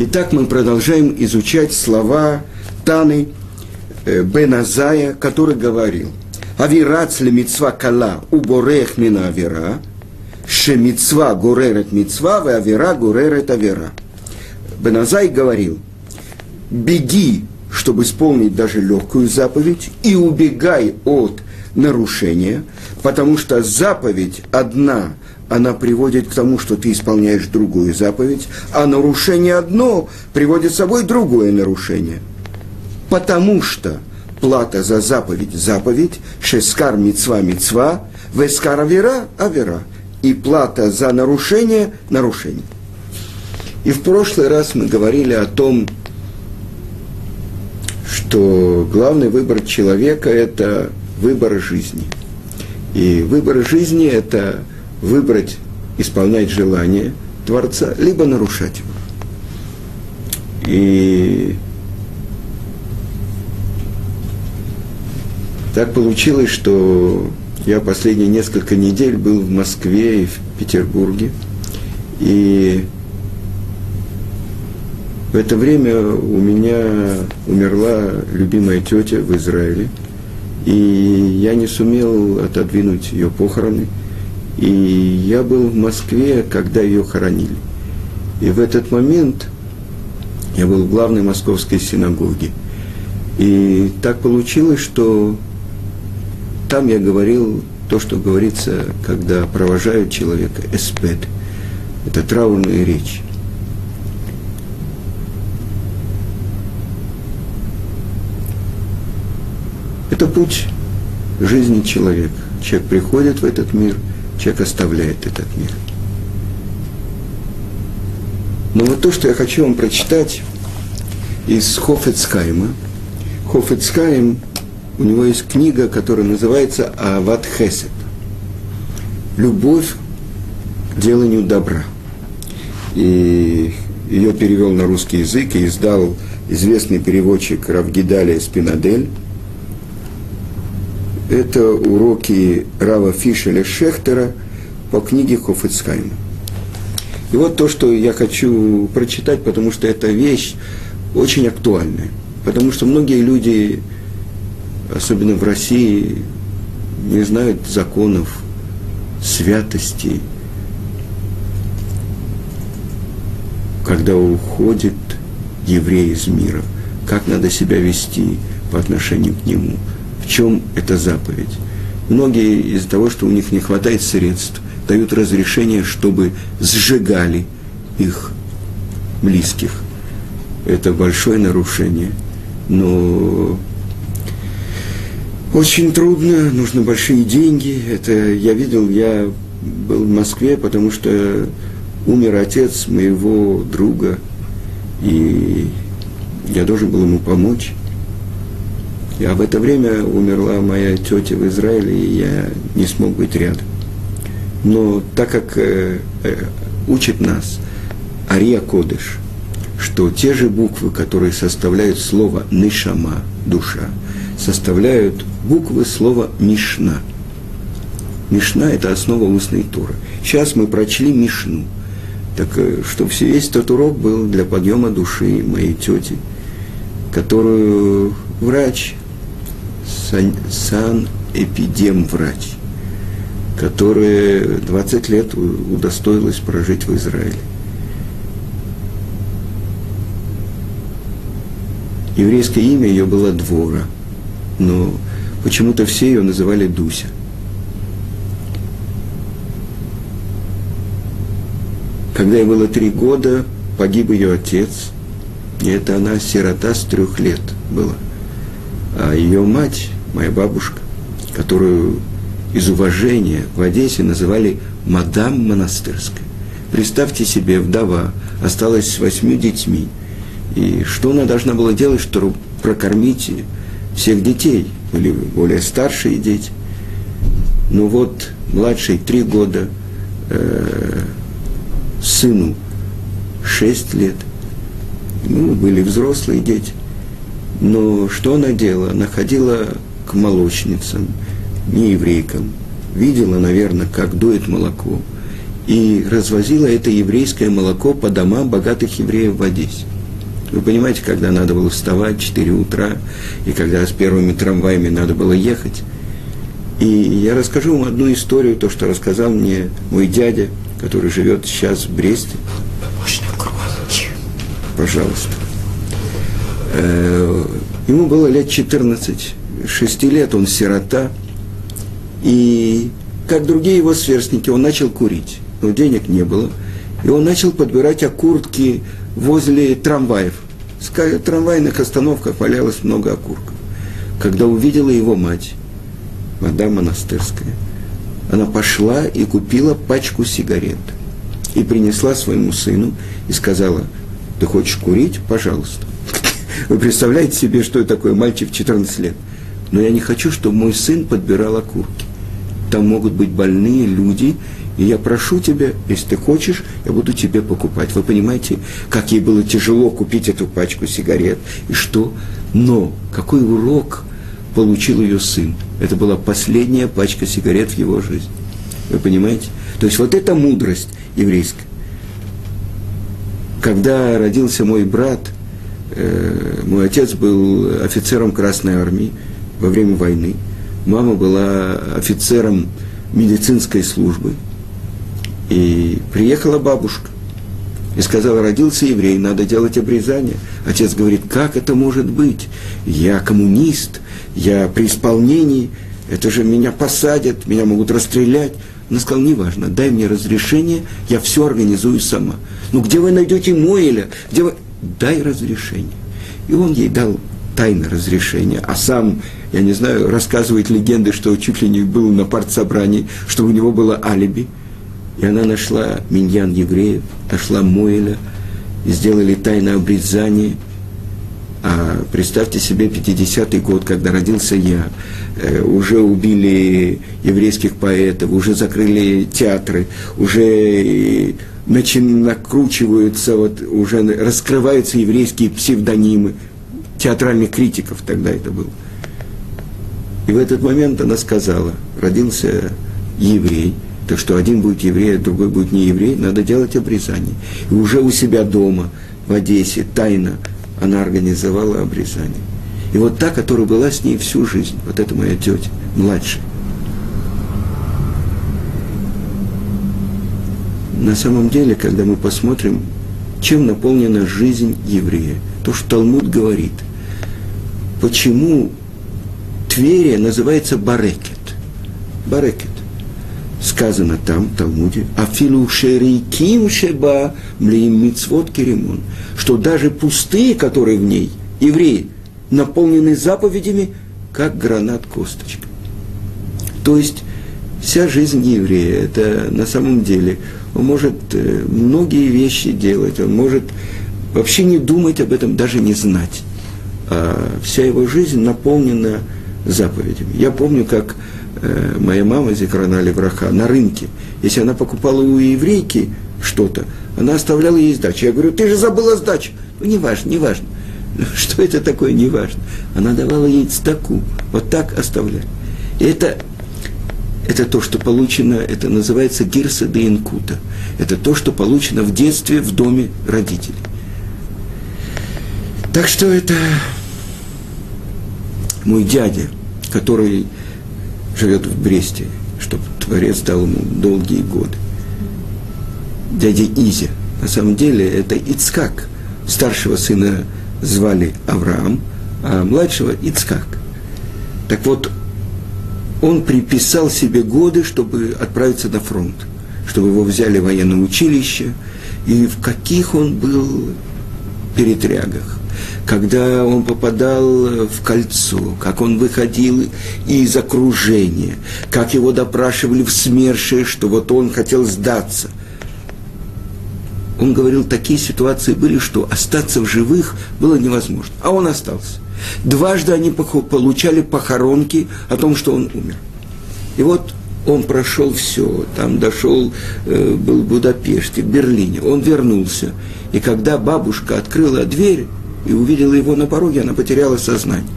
Итак, мы продолжаем изучать слова Таны э, Беназая, который говорил, Авирац ли митцва кала уборех мина авира, ше митцва гуререт митцва, в авира гуререт авира. Беназай говорил, беги, чтобы исполнить даже легкую заповедь, и убегай от нарушения, потому что заповедь одна – она приводит к тому, что ты исполняешь другую заповедь, а нарушение одно приводит с собой другое нарушение. Потому что плата за заповедь – заповедь, шескар мецва мецва, вескар авера – авера, и плата за нарушение – нарушение. И в прошлый раз мы говорили о том, что главный выбор человека – это выбор жизни. И выбор жизни – это выбрать исполнять желание Творца, либо нарушать его. И так получилось, что я последние несколько недель был в Москве и в Петербурге. И в это время у меня умерла любимая тетя в Израиле. И я не сумел отодвинуть ее похороны – и я был в Москве, когда ее хоронили. И в этот момент я был в главной московской синагоге. И так получилось, что там я говорил то, что говорится, когда провожают человека, эспед. Это траурная речь. Это путь жизни человека. Человек приходит в этот мир – человек оставляет этот мир. Но вот то, что я хочу вам прочитать из Хофецкайма. Хофецкайм, у него есть книга, которая называется Ават Хесед. Любовь к деланию добра. И ее перевел на русский язык и издал известный переводчик Равгидалия Спинадель – это уроки Рава Фишеля Шехтера по книге Хофицхайма. И вот то, что я хочу прочитать, потому что эта вещь очень актуальная. Потому что многие люди, особенно в России, не знают законов святости, когда уходит еврей из мира, как надо себя вести по отношению к нему – в чем эта заповедь? Многие из-за того, что у них не хватает средств, дают разрешение, чтобы сжигали их близких. Это большое нарушение. Но очень трудно, нужны большие деньги. Это я видел, я был в Москве, потому что умер отец моего друга, и я должен был ему помочь. А в это время умерла моя тетя в Израиле, и я не смог быть рядом. Но так как э, э, учит нас Ария Кодыш, что те же буквы, которые составляют слово «нишама» – душа, составляют буквы слова «мишна». Мишна – это основа устной туры. Сейчас мы прочли Мишну. Так э, что все, весь тот урок был для подъема души моей тети, которую врач сан, эпидем-врач, которая 20 лет удостоилась прожить в Израиле. Еврейское имя ее было Двора, но почему-то все ее называли Дуся. Когда ей было три года, погиб ее отец, и это она сирота с трех лет была. А ее мать моя бабушка, которую из уважения в Одессе называли мадам монастырская. Представьте себе, вдова осталась с восьми детьми. И что она должна была делать, чтобы прокормить всех детей? Были более старшие дети. Ну вот, младший три года, э, сыну шесть лет. Ну, были взрослые дети. Но что она делала? Она ходила к молочницам, не еврейкам, видела, наверное, как дует молоко, и развозила это еврейское молоко по домам богатых евреев в Одессе. Вы понимаете, когда надо было вставать в 4 утра, и когда с первыми трамваями надо было ехать. И я расскажу вам одну историю, то, что рассказал мне мой дядя, который живет сейчас в Бресте. Можно громче. Пожалуйста. Э, ему было лет 14, 6 лет, он сирота. И как другие его сверстники, он начал курить. Но денег не было. И он начал подбирать окурки возле трамваев. В трамвайных остановках валялось много окурков. Когда увидела его мать, мадам монастырская, она пошла и купила пачку сигарет. И принесла своему сыну и сказала, ты хочешь курить? Пожалуйста. Вы представляете себе, что такое мальчик в 14 лет? Но я не хочу, чтобы мой сын подбирал окурки. Там могут быть больные люди, и я прошу тебя, если ты хочешь, я буду тебе покупать. Вы понимаете, как ей было тяжело купить эту пачку сигарет и что? Но какой урок получил ее сын? Это была последняя пачка сигарет в его жизни. Вы понимаете? То есть вот эта мудрость еврейская. Когда родился мой брат, э, мой отец был офицером Красной Армии во время войны. Мама была офицером медицинской службы – и приехала бабушка и сказала, родился еврей, надо делать обрезание. Отец говорит, как это может быть? Я коммунист, я при исполнении, это же меня посадят, меня могут расстрелять. Она сказала, неважно, дай мне разрешение, я все организую сама. Ну где вы найдете Моэля? Где вы... Дай разрешение. И он ей дал тайное разрешение, а сам, я не знаю, рассказывает легенды, что чуть ли не был на партсобрании, что у него было алиби – и она нашла миньян евреев, нашла Моэля, и сделали тайное обрезание. А представьте себе 50-й год, когда родился я, э, уже убили еврейских поэтов, уже закрыли театры, уже начин, накручиваются, вот, уже раскрываются еврейские псевдонимы, театральных критиков тогда это было. И в этот момент она сказала, родился еврей – так что один будет еврей, а другой будет не еврей, надо делать обрезание. И уже у себя дома, в Одессе, тайно, она организовала обрезание. И вот та, которая была с ней всю жизнь, вот это моя тетя, младшая. На самом деле, когда мы посмотрим, чем наполнена жизнь еврея, то, что Талмуд говорит, почему Тверия называется Барекет. Барекет сказано там, в Талмуде, «Афилу шериким шеба млеим мицвод керемон», что даже пустые, которые в ней, евреи, наполнены заповедями, как гранат косточка. То есть вся жизнь еврея, это на самом деле, он может э, многие вещи делать, он может вообще не думать об этом, даже не знать. А вся его жизнь наполнена заповедями. Я помню, как э, моя мама Зикрана Левраха на рынке, если она покупала у еврейки что-то, она оставляла ей сдачу. Я говорю, ты же забыла сдачу. Ну, не важно, не важно. Что это такое, не важно. Она давала ей цдаку. Вот так оставляли. И это, это то, что получено, это называется гирса де инкута. Это то, что получено в детстве в доме родителей. Так что это мой дядя, который живет в Бресте, чтобы Творец дал ему долгие годы. Дядя Изя. На самом деле это Ицкак. Старшего сына звали Авраам, а младшего Ицкак. Так вот, он приписал себе годы, чтобы отправиться на фронт, чтобы его взяли в военное училище, и в каких он был перетрягах когда он попадал в кольцо, как он выходил из окружения, как его допрашивали в СМЕРШе, что вот он хотел сдаться. Он говорил, такие ситуации были, что остаться в живых было невозможно. А он остался. Дважды они получали похоронки о том, что он умер. И вот он прошел все, там дошел, э, был в Будапеште, в Берлине, он вернулся. И когда бабушка открыла дверь, и увидела его на пороге, она потеряла сознание.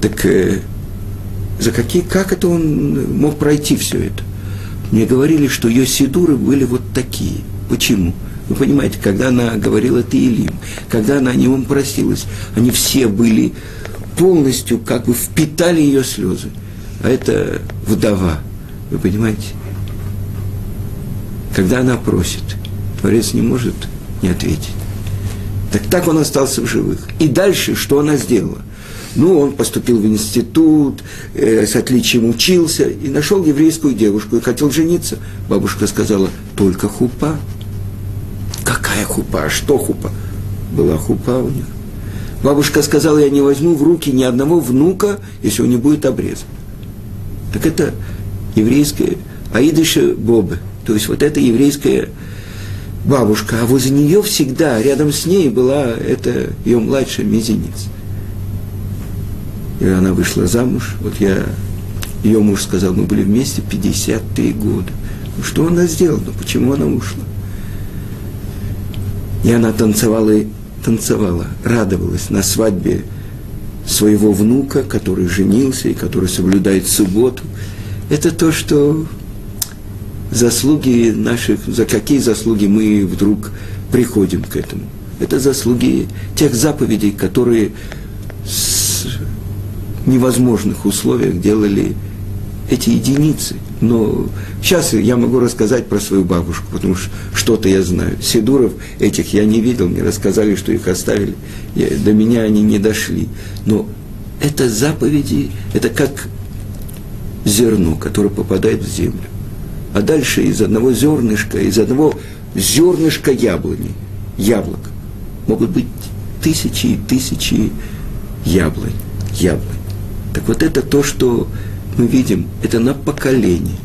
Так э, за какие, как это он мог пройти все это? мне говорили, что ее сидуры были вот такие. Почему? Вы понимаете, когда она говорила Таилим, когда она о нем просилась, они все были полностью, как бы впитали ее слезы. А это вдова, вы понимаете? Когда она просит, Творец не может не ответить. Так так он остался в живых. И дальше, что она сделала? Ну, он поступил в институт, э, с отличием учился и нашел еврейскую девушку и хотел жениться. Бабушка сказала, только хупа. Какая хупа? А что хупа? Была хупа у них. Бабушка сказала, я не возьму в руки ни одного внука, если он не будет обрезан. Так это еврейская Аидыша Бобы. То есть вот это еврейская бабушка, а возле нее всегда, рядом с ней была это ее младшая мизинец. И она вышла замуж, вот я, ее муж сказал, мы были вместе 53 года. Ну что она сделала, ну почему она ушла? И она танцевала, танцевала, радовалась на свадьбе своего внука, который женился и который соблюдает субботу. Это то, что заслуги наших, за какие заслуги мы вдруг приходим к этому. Это заслуги тех заповедей, которые с невозможных условиях делали эти единицы. Но сейчас я могу рассказать про свою бабушку, потому что что-то я знаю. Седуров этих я не видел, мне рассказали, что их оставили. Я, до меня они не дошли. Но это заповеди, это как зерно, которое попадает в землю а дальше из одного зернышка, из одного зернышка яблони, яблок, могут быть тысячи и тысячи яблонь, яблонь. Так вот это то, что мы видим, это на поколение.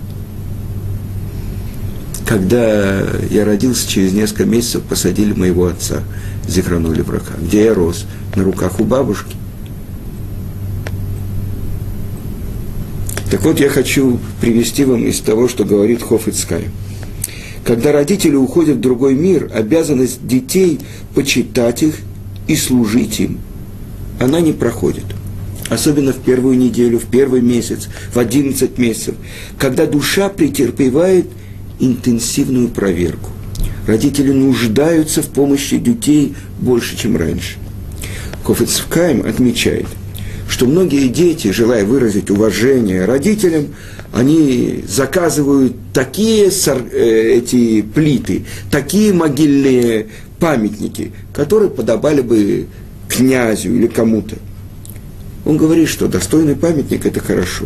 Когда я родился, через несколько месяцев посадили моего отца, Зихранули врага, где я рос, на руках у бабушки. Так вот, я хочу привести вам из того, что говорит Хофицкай. Когда родители уходят в другой мир, обязанность детей почитать их и служить им, она не проходит. Особенно в первую неделю, в первый месяц, в 11 месяцев, когда душа претерпевает интенсивную проверку. Родители нуждаются в помощи детей больше, чем раньше. Кофецкайм отмечает – что многие дети, желая выразить уважение родителям, они заказывают такие э, эти плиты, такие могильные памятники, которые подобали бы князю или кому-то. Он говорит, что достойный памятник – это хорошо.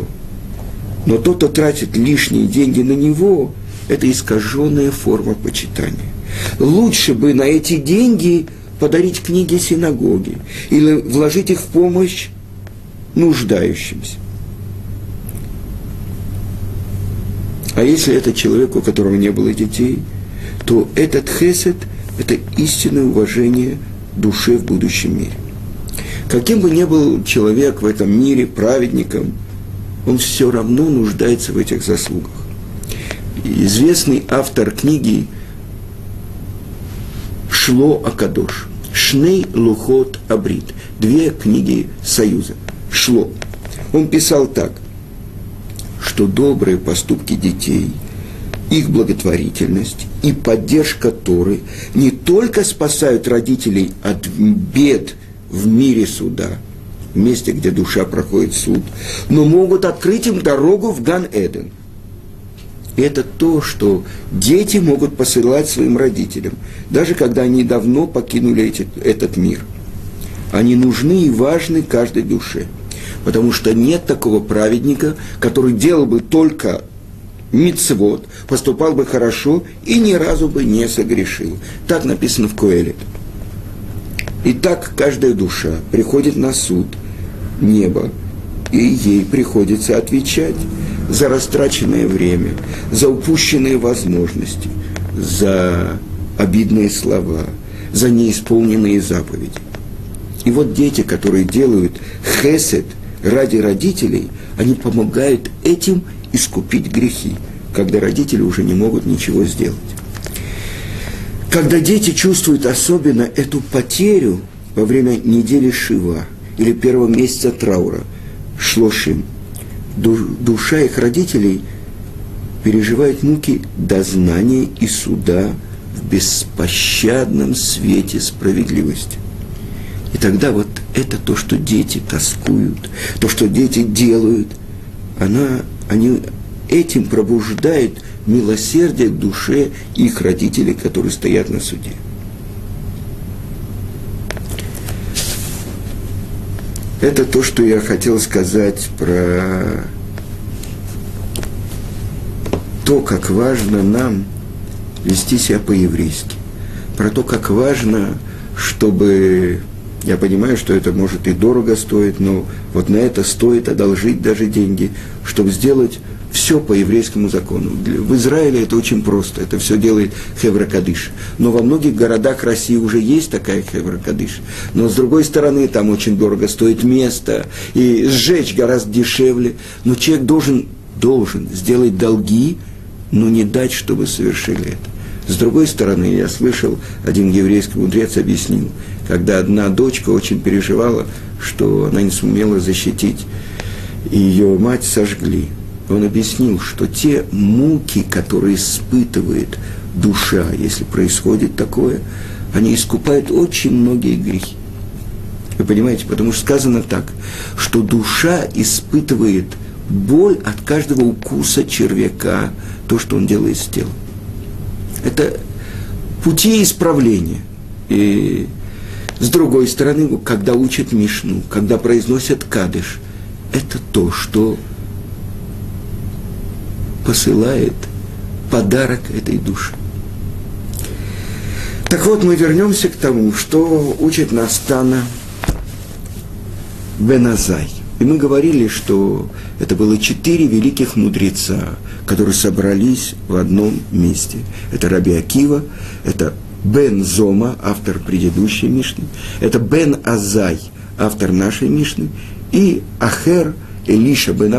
Но тот, кто тратит лишние деньги на него, это искаженная форма почитания. Лучше бы на эти деньги подарить книги синагоги или вложить их в помощь нуждающимся. А если это человек, у которого не было детей, то этот хесед – это истинное уважение душе в будущем мире. Каким бы ни был человек в этом мире праведником, он все равно нуждается в этих заслугах. Известный автор книги Шло Акадош, Шней Лухот Абрит, две книги Союза – шло. Он писал так, что добрые поступки детей, их благотворительность и поддержка Торы не только спасают родителей от бед в мире суда, месте, где душа проходит суд, но могут открыть им дорогу в Ган-Эден. Это то, что дети могут посылать своим родителям, даже когда они давно покинули эти, этот мир. Они нужны и важны каждой душе – потому что нет такого праведника, который делал бы только мицвод, поступал бы хорошо и ни разу бы не согрешил. Так написано в Коэле. И так каждая душа приходит на суд неба, и ей приходится отвечать за растраченное время, за упущенные возможности, за обидные слова, за неисполненные заповеди. И вот дети, которые делают хесед – ради родителей, они помогают этим искупить грехи, когда родители уже не могут ничего сделать. Когда дети чувствуют особенно эту потерю во время недели Шива или первого месяца траура, шлошим, душа их родителей переживает муки дознания и суда в беспощадном свете справедливости. И тогда вот это то, что дети тоскуют, то, что дети делают, она, они этим пробуждают милосердие к душе их родителей, которые стоят на суде. Это то, что я хотел сказать про то, как важно нам вести себя по-еврейски. Про то, как важно, чтобы... Я понимаю, что это может и дорого стоить, но вот на это стоит одолжить даже деньги, чтобы сделать все по еврейскому закону. В Израиле это очень просто, это все делает Хеврокадыш. Но во многих городах России уже есть такая Хеврокадыш. Но с другой стороны, там очень дорого стоит место, и сжечь гораздо дешевле. Но человек должен, должен сделать долги, но не дать, чтобы совершили это. С другой стороны, я слышал, один еврейский мудрец объяснил, когда одна дочка очень переживала, что она не сумела защитить, и ее мать сожгли он объяснил, что те муки, которые испытывает душа, если происходит такое, они искупают очень многие грехи. Вы понимаете, потому что сказано так, что душа испытывает боль от каждого укуса червяка, то, что он делает с телом. Это пути исправления. И с другой стороны, когда учат Мишну, когда произносят кадыш, это то, что посылает подарок этой душе. Так вот, мы вернемся к тому, что учит нас Тана Беназай. И мы говорили, что это было четыре великих мудреца, которые собрались в одном месте. Это Раби Акива, это Бен Зома, автор предыдущей Мишны, это Бен Азай, автор нашей Мишны, и Ахер Элиша Бен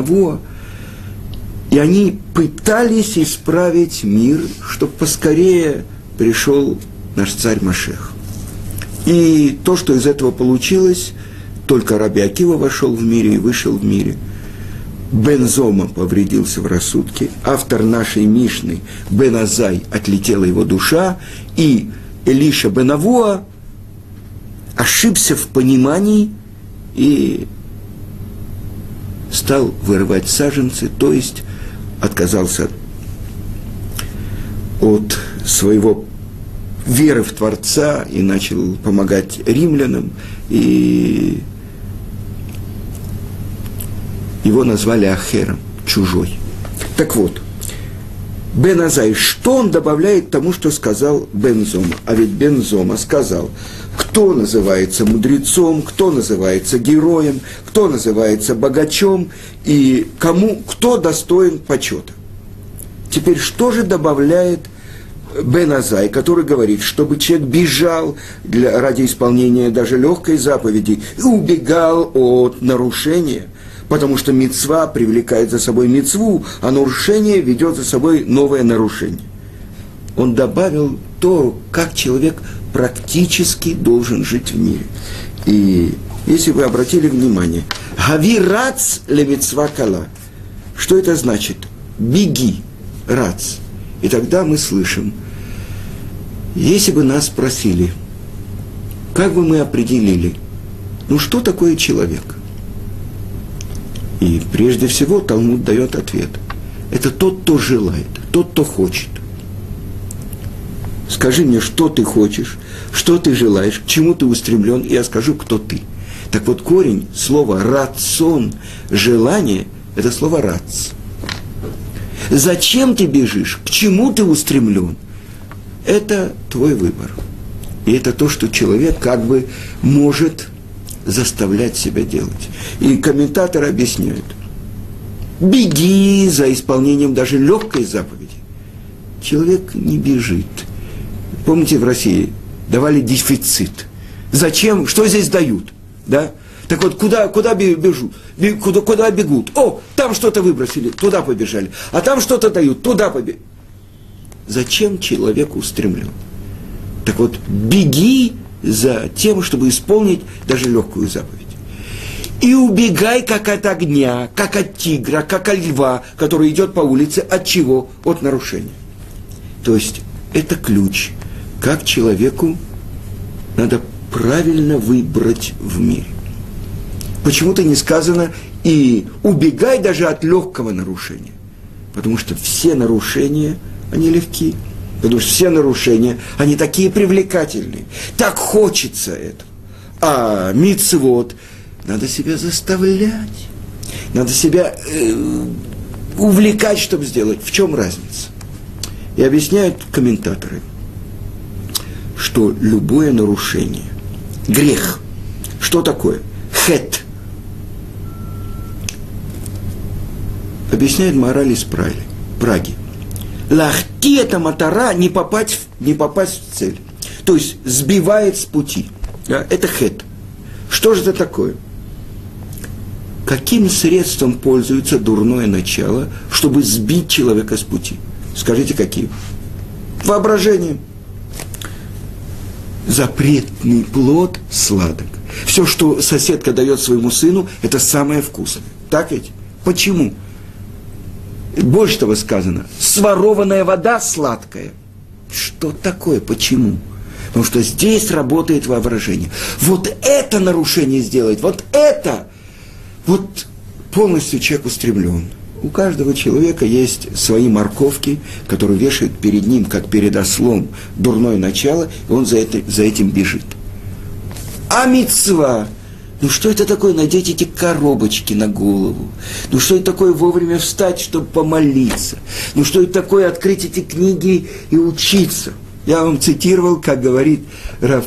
и они пытались исправить мир, чтобы поскорее пришел наш царь Машех. И то, что из этого получилось, только Раби Акива вошел в мире и вышел в мире. Бензома повредился в рассудке, автор нашей Мишны Бен Азай отлетела его душа, и Элиша Бенавуа ошибся в понимании и стал вырывать саженцы, то есть отказался от своего веры в Творца и начал помогать римлянам, и его назвали Ахером, чужой. Так вот, Бен Азай, что он добавляет тому, что сказал Бензома? А ведь Бензома сказал, кто называется мудрецом, кто называется героем, кто называется богачом и кому, кто достоин почета. Теперь что же добавляет Бен Азай, который говорит, чтобы человек бежал для, ради исполнения даже легкой заповеди и убегал от нарушения, потому что мецва привлекает за собой мецву, а нарушение ведет за собой новое нарушение. Он добавил то, как человек практически должен жить в мире. И если вы обратили внимание, «Хави рац лемитсва кала». Что это значит? Беги, рац. И тогда мы слышим, если бы нас спросили, как бы мы определили, ну что такое человек? И прежде всего Талмуд дает ответ. Это тот, кто желает, тот, кто хочет. Скажи мне, что ты хочешь, что ты желаешь, к чему ты устремлен, и я скажу, кто ты. Так вот, корень слова «рацион», «желание» – это слово «рац». Зачем ты бежишь, к чему ты устремлен – это твой выбор. И это то, что человек как бы может заставлять себя делать. И комментаторы объясняют. Беги за исполнением даже легкой заповеди. Человек не бежит. Помните, в России давали дефицит. Зачем? Что здесь дают? Да? Так вот, куда, куда бежу? Куда, куда бегут? О, там что-то выбросили, туда побежали. А там что-то дают, туда побежали. Зачем человек устремлен? Так вот, беги за тем, чтобы исполнить даже легкую заповедь. И убегай, как от огня, как от тигра, как от льва, который идет по улице. От чего? От нарушения. То есть это ключ, как человеку надо правильно выбрать в мире. Почему-то не сказано и убегай даже от легкого нарушения. Потому что все нарушения, они легкие. Потому что все нарушения, они такие привлекательные. Так хочется это. А мицвод надо себя заставлять. Надо себя э, увлекать, чтобы сделать. В чем разница? И объясняют комментаторы, что любое нарушение, грех, что такое? Хет. Объясняет мораль из Праги. Лахти это матара не попасть, не попасть в цель. То есть сбивает с пути. Это хет. Что же это такое? Каким средством пользуется дурное начало, чтобы сбить человека с пути? Скажите, какие? Воображением. Запретный плод сладок. Все, что соседка дает своему сыну, это самое вкусное. Так ведь? Почему? Больше того сказано, сворованная вода сладкая. Что такое? Почему? Потому что здесь работает воображение. Вот это нарушение сделать, вот это, вот полностью человек устремлен. У каждого человека есть свои морковки, которые вешают перед ним, как перед ослом, дурное начало, и он за, это, за этим бежит. А мецва – ну что это такое надеть эти коробочки на голову? Ну что это такое вовремя встать, чтобы помолиться? Ну что это такое открыть эти книги и учиться? Я вам цитировал, как говорит Рав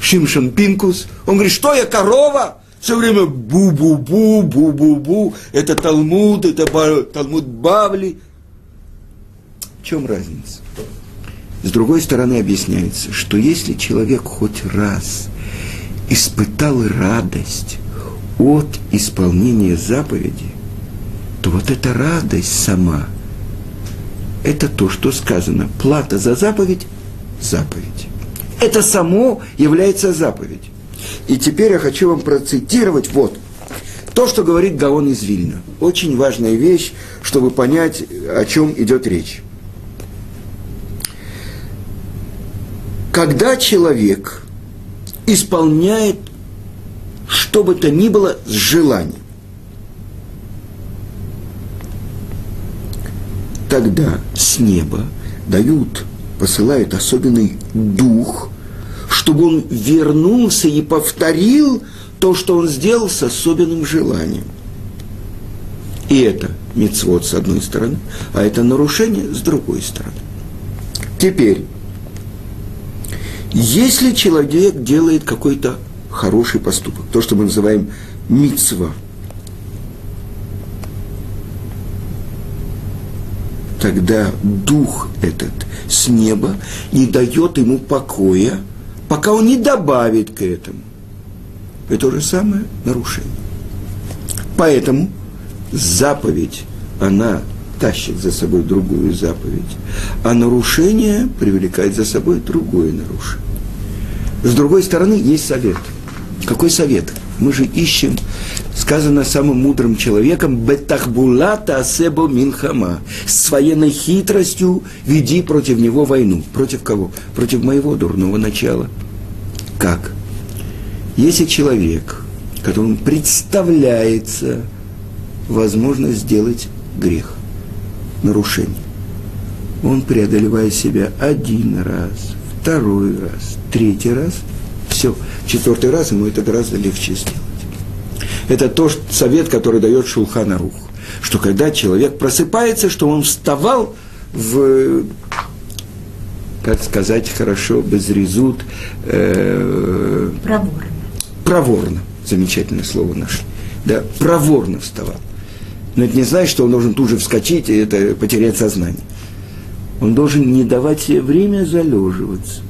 Шимшон Пинкус. Он говорит, что я корова? Все время бу-бу-бу, бу-бу-бу. Это Талмуд, это Талмуд Бавли. В чем разница? С другой стороны объясняется, что если человек хоть раз – испытал радость от исполнения заповеди, то вот эта радость сама, это то, что сказано. Плата за заповедь – заповедь. Это само является заповедь. И теперь я хочу вам процитировать вот то, что говорит Гаон из Вильна. Очень важная вещь, чтобы понять, о чем идет речь. Когда человек – исполняет что бы то ни было с желанием. Тогда с неба дают, посылают особенный дух, чтобы он вернулся и повторил то, что он сделал с особенным желанием. И это мецвод с одной стороны, а это нарушение с другой стороны. Теперь, если человек делает какой-то хороший поступок, то, что мы называем мицва, тогда дух этот с неба не дает ему покоя, пока он не добавит к этому. Это то же самое нарушение. Поэтому заповедь, она тащит за собой другую заповедь, а нарушение привлекает за собой другое нарушение. С другой стороны, есть совет. Какой совет? Мы же ищем, сказано самым мудрым человеком, «Бетахбулата асебо минхама». С военной хитростью веди против него войну. Против кого? Против моего дурного начала. Как? Если человек, которому представляется возможность сделать грех, нарушение, он преодолевает себя один раз, второй раз, третий раз, все, четвертый раз ему это гораздо легче сделать. Это то что, совет, который дает Шулхана Рух, что когда человек просыпается, что он вставал в, как сказать хорошо, безрезут, э, проворно. Проворно, замечательное слово наше. Да, проворно вставал. Но это не значит, что он должен тут же вскочить и это потерять сознание. Он должен не давать себе время залеживаться.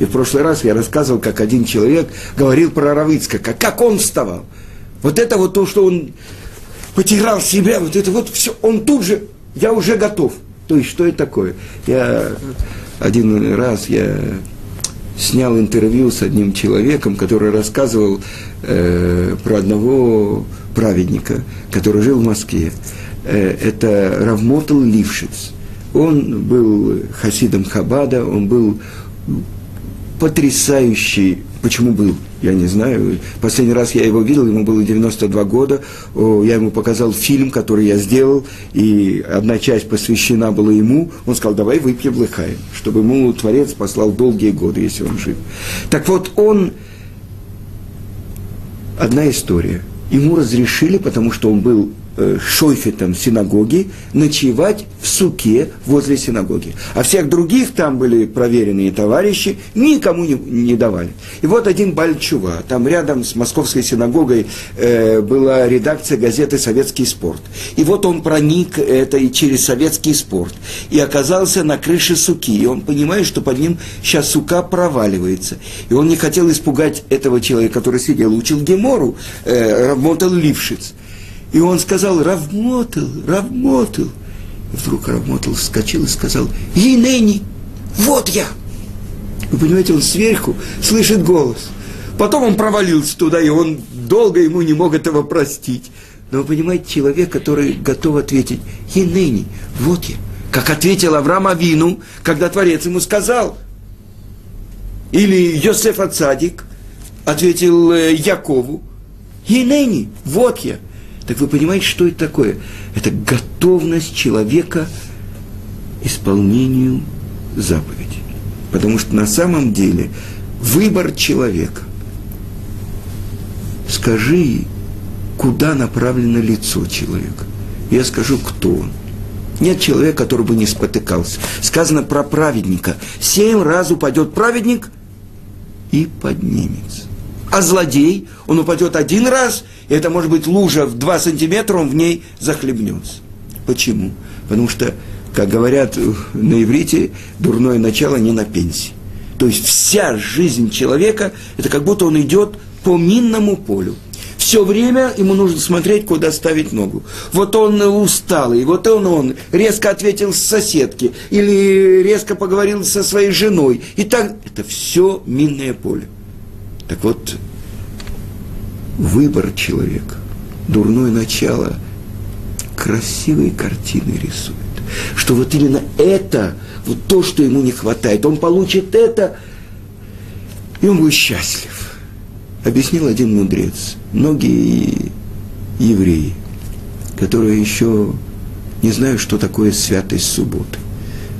И в прошлый раз я рассказывал, как один человек говорил про Равыцкака, как он вставал. Вот это вот то, что он потерял себя, вот это вот все, он тут же, я уже готов. То есть, что это такое? Я один раз, я снял интервью с одним человеком, который рассказывал э, про одного праведника, который жил в Москве. Э, это Равмотл Лившиц. Он был хасидом Хабада, он был потрясающий, почему был, я не знаю. Последний раз я его видел, ему было 92 года. Я ему показал фильм, который я сделал, и одна часть посвящена была ему. Он сказал, давай выпьем лыхаем, чтобы ему Творец послал долгие годы, если он жив. Так вот, он... Одна история. Ему разрешили, потому что он был шойфетом синагоги ночевать в суке возле синагоги. А всех других там были проверенные товарищи, никому не, не давали. И вот один Бальчува, там рядом с московской синагогой э, была редакция газеты «Советский спорт». И вот он проник это и через «Советский спорт» и оказался на крыше суки. И он понимает, что под ним сейчас сука проваливается. И он не хотел испугать этого человека, который сидел, учил Гемору, э, работал Лившиц. И он сказал, Равмотел, Равмотел. И вдруг Равмотел вскочил и сказал, Енени, вот я. Вы понимаете, он сверху слышит голос. Потом он провалился туда, и он долго ему не мог этого простить. Но вы понимаете, человек, который готов ответить, Енени, вот я. Как ответил Авраам Авину, когда Творец ему сказал. Или Йосеф Ацадик ответил э, Якову, Енени, вот я. Так вы понимаете, что это такое? Это готовность человека исполнению заповеди. Потому что на самом деле выбор человека. Скажи, куда направлено лицо человека. Я скажу, кто он. Нет человека, который бы не спотыкался. Сказано про праведника. Семь раз упадет праведник и поднимется. А злодей, он упадет один раз это может быть лужа в 2 сантиметра, он в ней захлебнется. Почему? Потому что, как говорят на иврите, дурное начало не на пенсии. То есть вся жизнь человека, это как будто он идет по минному полю. Все время ему нужно смотреть, куда ставить ногу. Вот он усталый, вот он, он резко ответил с соседки, или резко поговорил со своей женой. И так, это все минное поле. Так вот, выбор человека, дурное начало, красивые картины рисует. Что вот именно это, вот то, что ему не хватает, он получит это, и он будет счастлив. Объяснил один мудрец. Многие евреи, которые еще не знают, что такое святость субботы.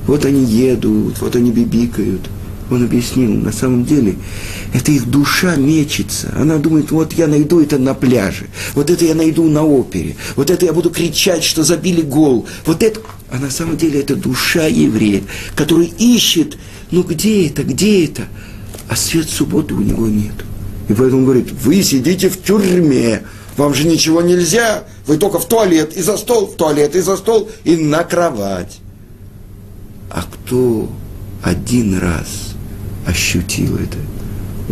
Вот они едут, вот они бибикают – он объяснил, на самом деле, это их душа мечется. Она думает, вот я найду это на пляже, вот это я найду на опере, вот это я буду кричать, что забили гол. Вот это... А на самом деле это душа еврея, который ищет, ну где это, где это? А свет субботы у него нет. И поэтому он говорит, вы сидите в тюрьме, вам же ничего нельзя, вы только в туалет и за стол, в туалет и за стол и на кровать. А кто один раз ощутил это.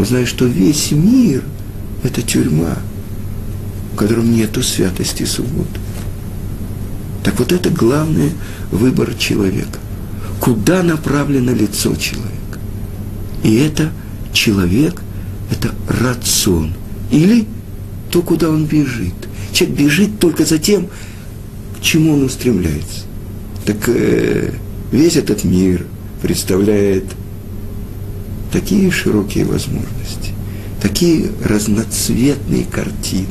Знает, что весь мир – это тюрьма, в котором нету святости субботы. Так вот это главный выбор человека. Куда направлено лицо человека? И это человек, это рацион. Или то, куда он бежит. Человек бежит только за тем, к чему он устремляется. Так э, весь этот мир представляет такие широкие возможности, такие разноцветные картины.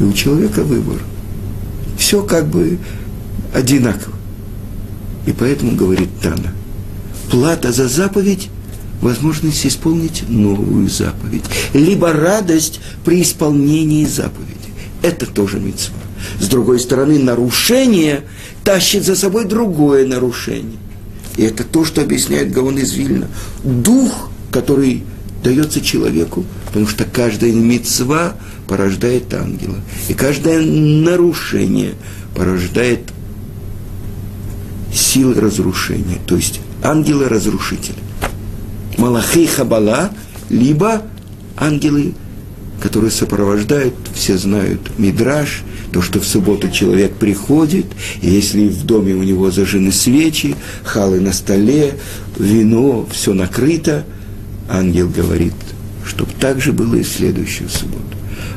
И у человека выбор. Все как бы одинаково. И поэтому говорит Тана, плата за заповедь – возможность исполнить новую заповедь. Либо радость при исполнении заповеди. Это тоже мецва. С другой стороны, нарушение тащит за собой другое нарушение. И это то, что объясняет Гаон из Вильна. Дух, который дается человеку, потому что каждая мецва порождает ангела. И каждое нарушение порождает силы разрушения, то есть ангелы-разрушители. Малахей Хабала, либо ангелы, который сопровождает, все знают, мидраж, то, что в субботу человек приходит, и если в доме у него зажжены свечи, халы на столе, вино, все накрыто, ангел говорит, чтобы так же было и в следующую субботу.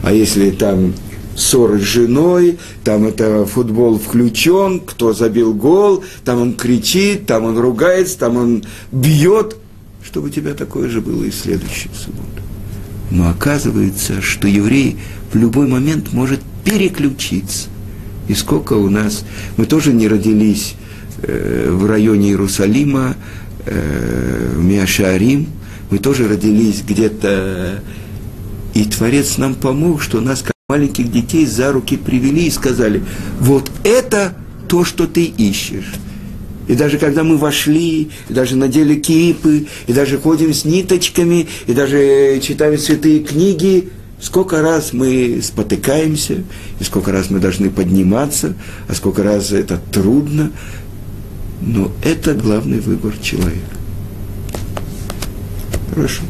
А если там ссоры с женой, там это футбол включен, кто забил гол, там он кричит, там он ругается, там он бьет, чтобы у тебя такое же было и в следующую субботу. Но оказывается, что еврей в любой момент может переключиться. И сколько у нас... Мы тоже не родились э, в районе Иерусалима, э, в Миашарим. Мы тоже родились где-то... И Творец нам помог, что нас, как маленьких детей, за руки привели и сказали, вот это то, что ты ищешь. И даже когда мы вошли, и даже надели кипы, и даже ходим с ниточками, и даже читаем святые книги, сколько раз мы спотыкаемся, и сколько раз мы должны подниматься, а сколько раз это трудно. Но это главный выбор человека. Хорошо.